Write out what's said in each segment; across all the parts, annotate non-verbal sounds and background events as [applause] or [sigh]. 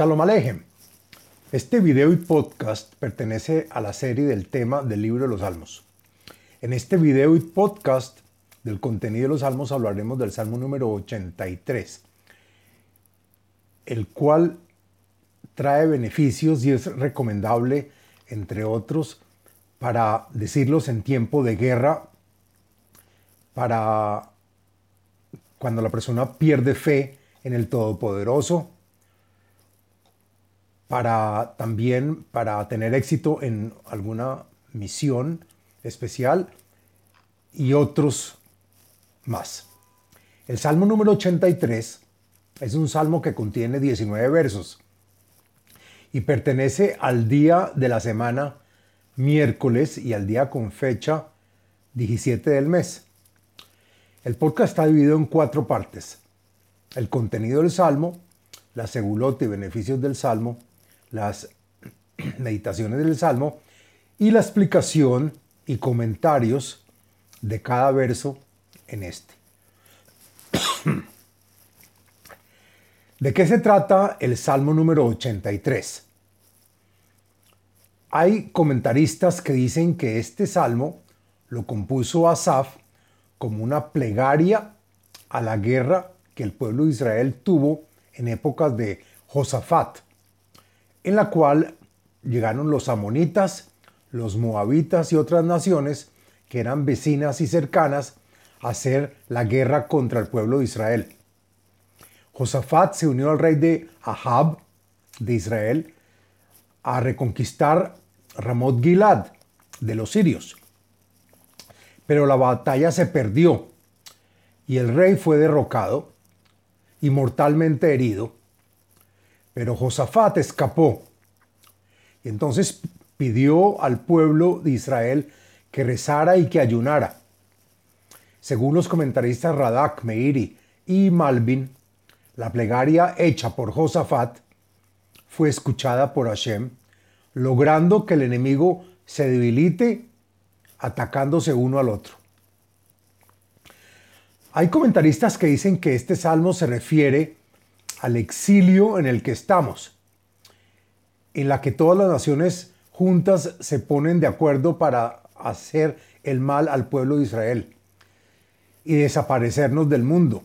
Shalom Alejem. Este video y podcast pertenece a la serie del tema del libro de los Salmos. En este video y podcast del contenido de los Salmos hablaremos del Salmo número 83, el cual trae beneficios y es recomendable, entre otros, para decirlos en tiempo de guerra, para cuando la persona pierde fe en el Todopoderoso, para también para tener éxito en alguna misión especial y otros más. El Salmo número 83 es un salmo que contiene 19 versos y pertenece al día de la semana miércoles y al día con fecha 17 del mes. El podcast está dividido en cuatro partes. El contenido del salmo, la segulota y beneficios del salmo, las [clears throat] meditaciones del Salmo y la explicación y comentarios de cada verso en este. [clears throat] ¿De qué se trata el Salmo número 83? Hay comentaristas que dicen que este salmo lo compuso Asaf como una plegaria a la guerra que el pueblo de Israel tuvo en épocas de Josafat en la cual llegaron los amonitas, los moabitas y otras naciones que eran vecinas y cercanas a hacer la guerra contra el pueblo de Israel. Josafat se unió al rey de Ahab de Israel a reconquistar Ramot Gilad de los sirios. Pero la batalla se perdió y el rey fue derrocado y mortalmente herido pero Josafat escapó. Y entonces pidió al pueblo de Israel que rezara y que ayunara. Según los comentaristas Radak, Meiri y Malvin, la plegaria hecha por Josafat fue escuchada por Hashem, logrando que el enemigo se debilite atacándose uno al otro. Hay comentaristas que dicen que este salmo se refiere al exilio en el que estamos, en la que todas las naciones juntas se ponen de acuerdo para hacer el mal al pueblo de Israel y desaparecernos del mundo.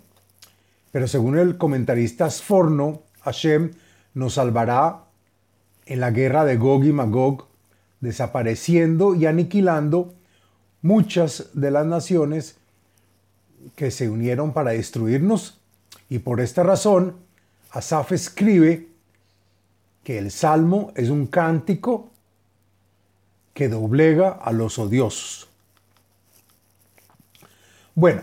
Pero según el comentarista Sforno, Hashem nos salvará en la guerra de Gog y Magog, desapareciendo y aniquilando muchas de las naciones que se unieron para destruirnos y por esta razón Asaf escribe que el salmo es un cántico que doblega a los odiosos. Bueno,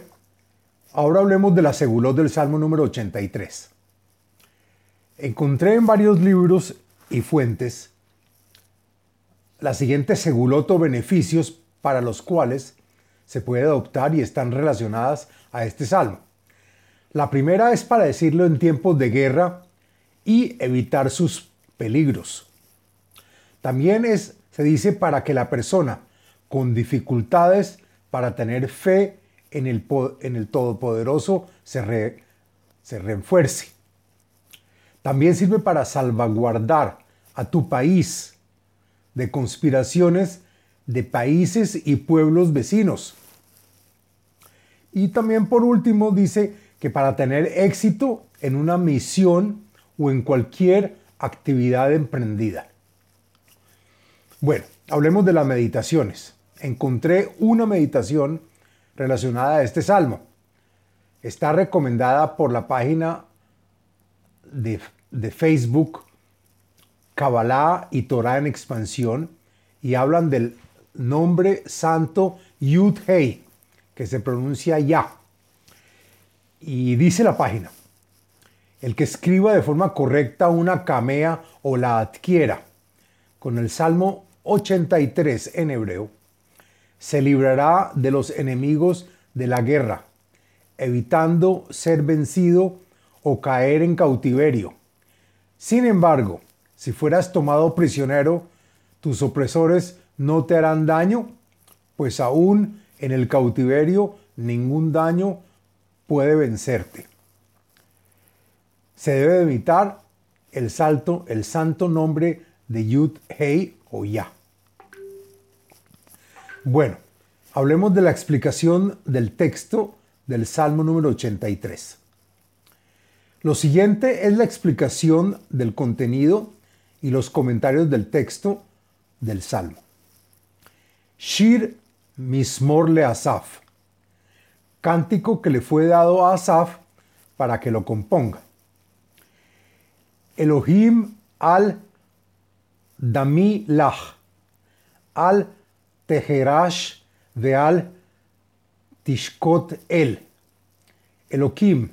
ahora hablemos de la segulot del salmo número 83. Encontré en varios libros y fuentes la siguiente segulot o beneficios para los cuales se puede adoptar y están relacionadas a este salmo. La primera es para decirlo en tiempos de guerra y evitar sus peligros. También es, se dice para que la persona con dificultades para tener fe en el, Todopoderoso se, se refuerce. También sirve para salvaguardar a tu país de conspiraciones de países y pueblos vecinos. Y también por último dice que para tener éxito en una misión o en cualquier actividad emprendida. Bueno, hablemos de las meditaciones. Encontré una meditación relacionada a este salmo. Está recomendada por la página de, Facebook Kabbalah y Torah en expansión y hablan del nombre santo Yud Hei, que se pronuncia Ya. Y dice la página, el que escriba de forma correcta una camea o la adquiera con el Salmo 83 en hebreo, se librará de los enemigos de la guerra, evitando ser vencido o caer en cautiverio. Sin embargo, si fueras tomado prisionero, tus opresores no te harán daño, pues aún en el cautiverio ningún daño puede vencerte. Se debe evitar el, salto, el santo nombre de Yud Hei o Ya. Bueno, hablemos de la explicación del texto del Salmo número 83. Lo siguiente es la explicación del contenido y los comentarios del texto del Salmo. Shir Mismor le Asaf, cántico que le fue dado a Asaf para que lo componga. Elohim al Dami Lach, al Teherash de al Tishkot El. Elohim,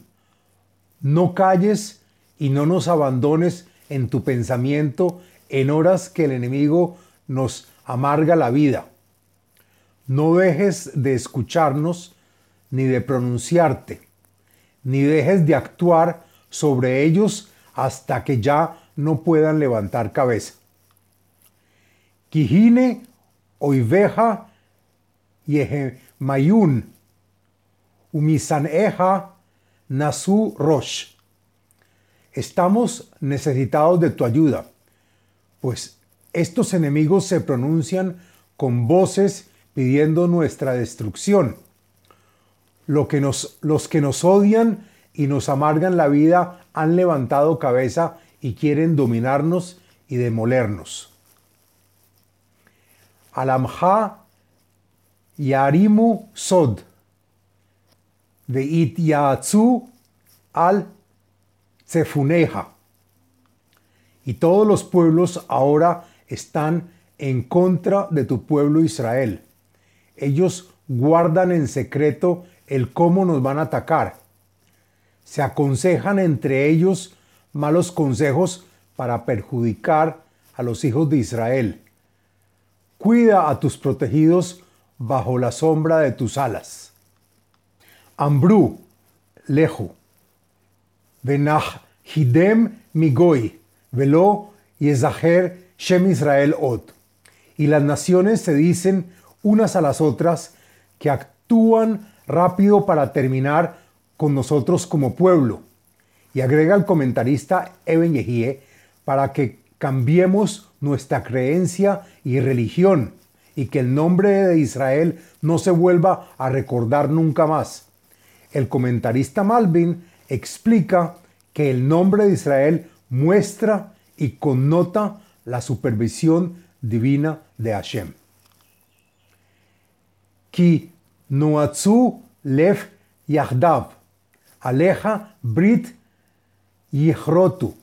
no calles y no nos abandones en tu pensamiento en horas que el enemigo nos amarga la vida. No dejes de escucharnos ni de pronunciarte, ni dejes de actuar sobre ellos hasta que ya no puedan levantar cabeza. Quijine, oiveja, mayun, umisaneja, nasu rosh. Estamos necesitados de tu ayuda, pues estos enemigos se pronuncian con voces pidiendo nuestra destrucción. Lo que nos, los que nos odian y nos amargan la vida han levantado cabeza y quieren dominarnos y demolernos. Alamha Yarimu Sod, Veityatsu al Tsefuneja. Y todos los pueblos ahora están en contra de tu pueblo Israel. Ellos guardan en secreto el cómo nos van a atacar. Se aconsejan entre ellos malos consejos para perjudicar a los hijos de Israel. Cuida a tus protegidos bajo la sombra de tus alas. Ambrú, lejo. Benach hidem migoy, velo y Shem Israel Od. Y las naciones se dicen unas a las otras que actúan rápido para terminar con nosotros como pueblo. Y agrega el comentarista Eben Yehie para que cambiemos nuestra creencia y religión y que el nombre de Israel no se vuelva a recordar nunca más. El comentarista Malvin explica que el nombre de Israel muestra y connota la supervisión divina de Hashem. Ki noatzu lev yahdav, aleja brit yichrotu.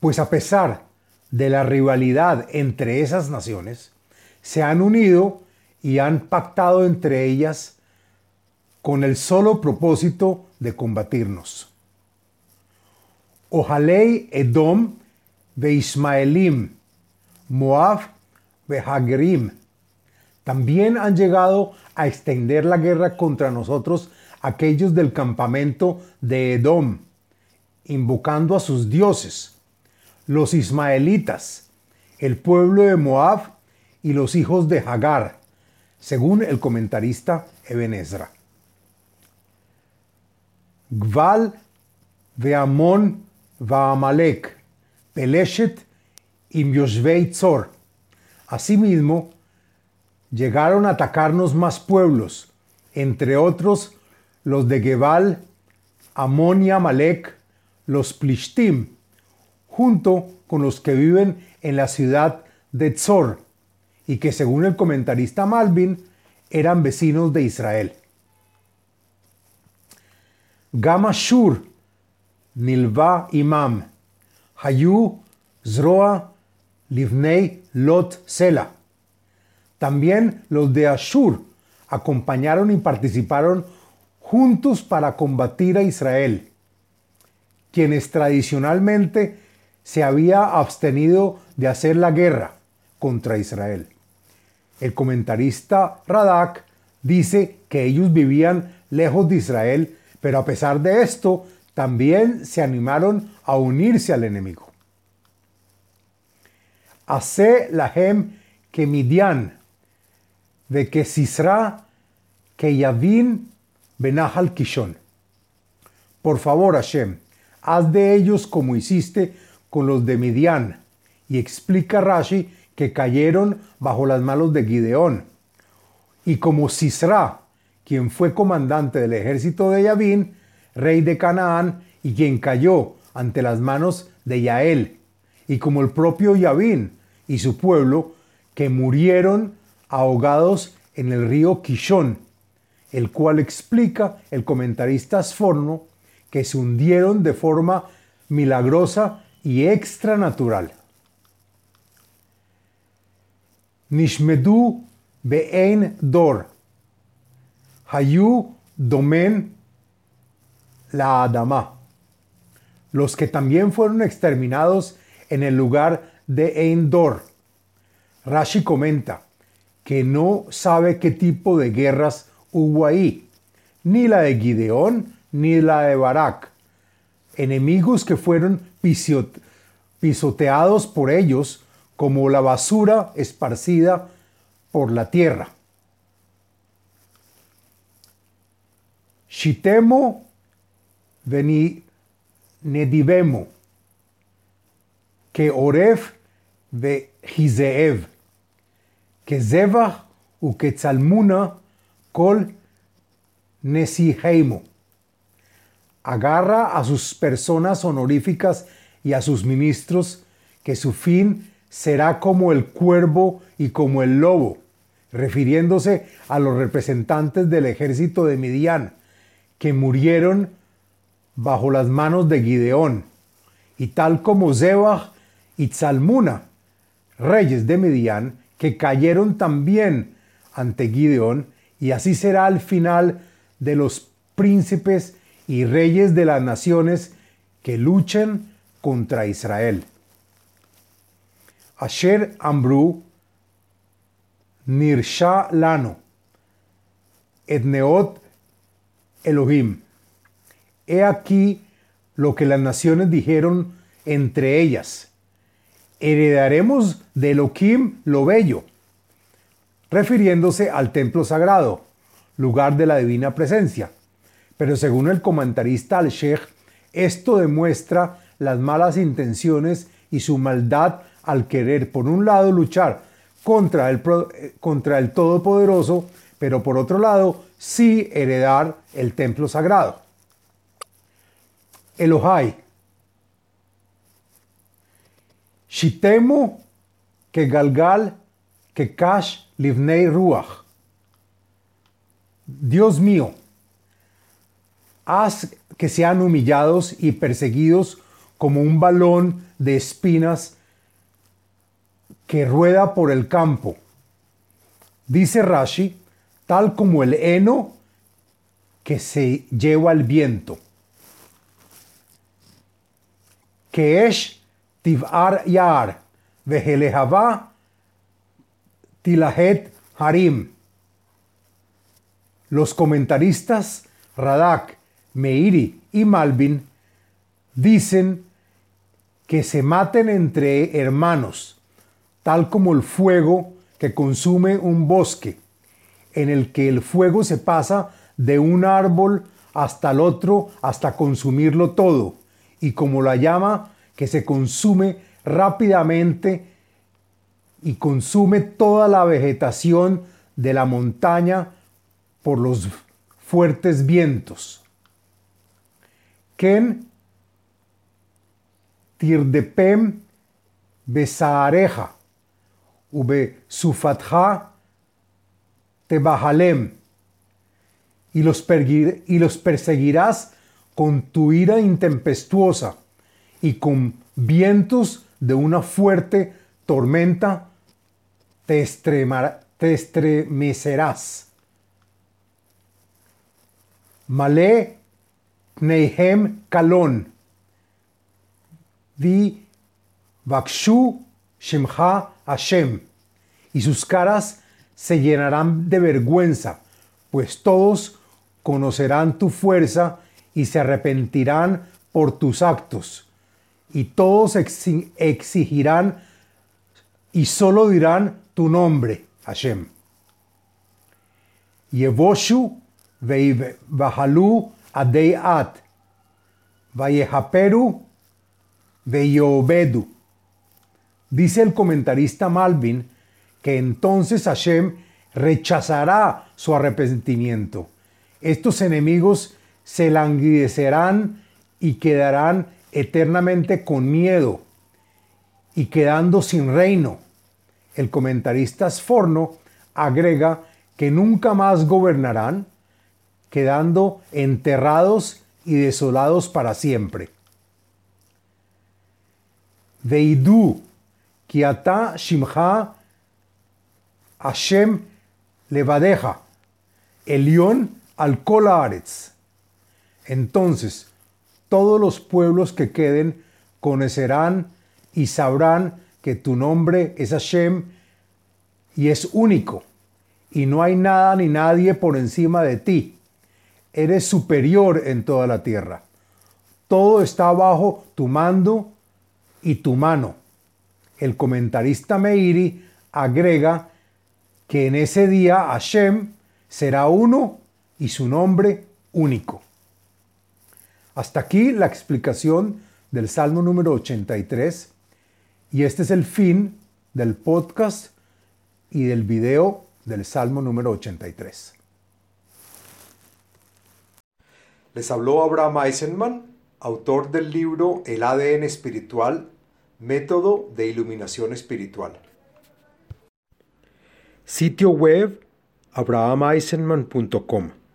Pues a pesar de la rivalidad entre esas naciones, se han unido y han pactado entre ellas con el solo propósito de combatirnos. Ojalei Edom ve Ismaelim, Moab. También han llegado a extender la guerra contra nosotros aquellos del campamento de Edom, invocando a sus dioses, los ismaelitas, el pueblo de Moab y los hijos de Hagar, según el comentarista Eben Ezra. Gval ve Amon va Amalek, Peleshet y Myoshvei Tzor. Asimismo, llegaron a atacarnos más pueblos, entre otros los de Gebal, Amón y Amalek, los Plishtim, junto con los que viven en la ciudad de Tzor, y que según el comentarista Malvin eran vecinos de Israel. Gama Shur, Nilva Imam, Hayu, Zroa, Livnei, Lot, Sela. También los de Ashur acompañaron y participaron juntos para combatir a Israel, quienes tradicionalmente se había abstenido de hacer la guerra contra Israel. El comentarista Radak dice que ellos vivían lejos de Israel, pero a pesar de esto también se animaron a unirse al enemigo. Hace lahem que Midian, de que Sisra, que Yavin, Benahal Kishon. Por favor, Hashem, haz de ellos como hiciste con los de Midian. Y explica Rashi que cayeron bajo las manos de Gideón. Y como Sisra, quien fue comandante del ejército de Yavin, rey de Canaán, y quien cayó ante las manos de Yael, y como el propio Yavin y su pueblo, que murieron ahogados en el río Kishon, el cual explica el comentarista Sforno que se hundieron de forma milagrosa y extranatural. Nishmedu be'ein dor, hayu domen la adama. Los que también fueron exterminados en el lugar de Eindor. Rashi comenta que no sabe qué tipo de guerras hubo ahí, ni la de Gideón ni la de Barak. Enemigos que fueron pisoteados por ellos como la basura esparcida por la tierra. Shitemo veni nedivemo, que oref ve hizeev, que tzalmuna kol nesiheimo. Agarra a sus personas honoríficas y a sus ministros, que su fin será como el cuervo y como el lobo, refiriéndose a los representantes del ejército de Midian, que murieron bajo las manos de Gideón, y tal como Zebach y Tzalmuna, reyes de Midian, que cayeron también ante Gideón, y así será al final de los príncipes y reyes de las naciones que luchen contra Israel. Asher Ambru Nirsha Lano Etneot Elohim. He aquí lo que las naciones dijeron entre ellas. Heredaremos de Elohim lo bello, refiriéndose al templo sagrado, lugar de la divina presencia. Pero según el comentarista al-Sheikh, esto demuestra las malas intenciones y su maldad al querer, por un lado, luchar contra el, contra el Todopoderoso, pero por otro lado, sí heredar el templo sagrado. Elohai. Shitemo que Galgal que Kash Livnei Ruach. Dios mío, haz que sean humillados y perseguidos como un balón de espinas que rueda por el campo. Dice Rashi, tal como el heno que se lleva al viento. Que es tivar yar, vejelehava tilahet harim. Los comentaristas Radak, Meiri y Malvin dicen que se maten entre hermanos, tal como el fuego que consume un bosque, en el que el fuego se pasa de un árbol hasta el otro hasta consumirlo todo, y como la llama que se consume rápidamente y consume toda la vegetación de la montaña por los fuertes vientos. Ken tirdepem besaareja, ube sufatja tebahalem, y los, y los perseguirás con tu ira intempestuosa y con vientos de una fuerte tormenta te, estremecerás. Malé Neihem Kalon. Vi Bakshu Shemha Hashem. Y sus caras se llenarán de vergüenza, pues todos conocerán tu fuerza y se arrepentirán por tus actos. Y todos exigirán y solo dirán tu nombre, Hashem. Yevoshu veivahalu adeiat, Vallejaperu Veyobedu. Dice el comentarista Malvin que entonces Hashem rechazará su arrepentimiento. Estos enemigos se languidecerán y quedarán eternamente con miedo y quedando sin reino. El comentarista Sforno agrega que nunca más gobernarán, quedando enterrados y desolados para siempre. Veidu, kiata shimcha Hashem levadeja, Elión al. Entonces, todos los pueblos que queden conocerán y sabrán que tu nombre es Hashem y es único, y no hay nada ni nadie por encima de ti. Eres superior en toda la tierra. Todo está bajo tu mando y tu mano. El comentarista Meiri agrega que en ese día Hashem será uno y su nombre único. Hasta aquí la explicación del Salmo número 83 y este es el fin del podcast y del video del Salmo número 83. Les habló Abraham Eisenman, autor del libro El ADN espiritual, método de iluminación espiritual. Sitio web abrahameisenman.com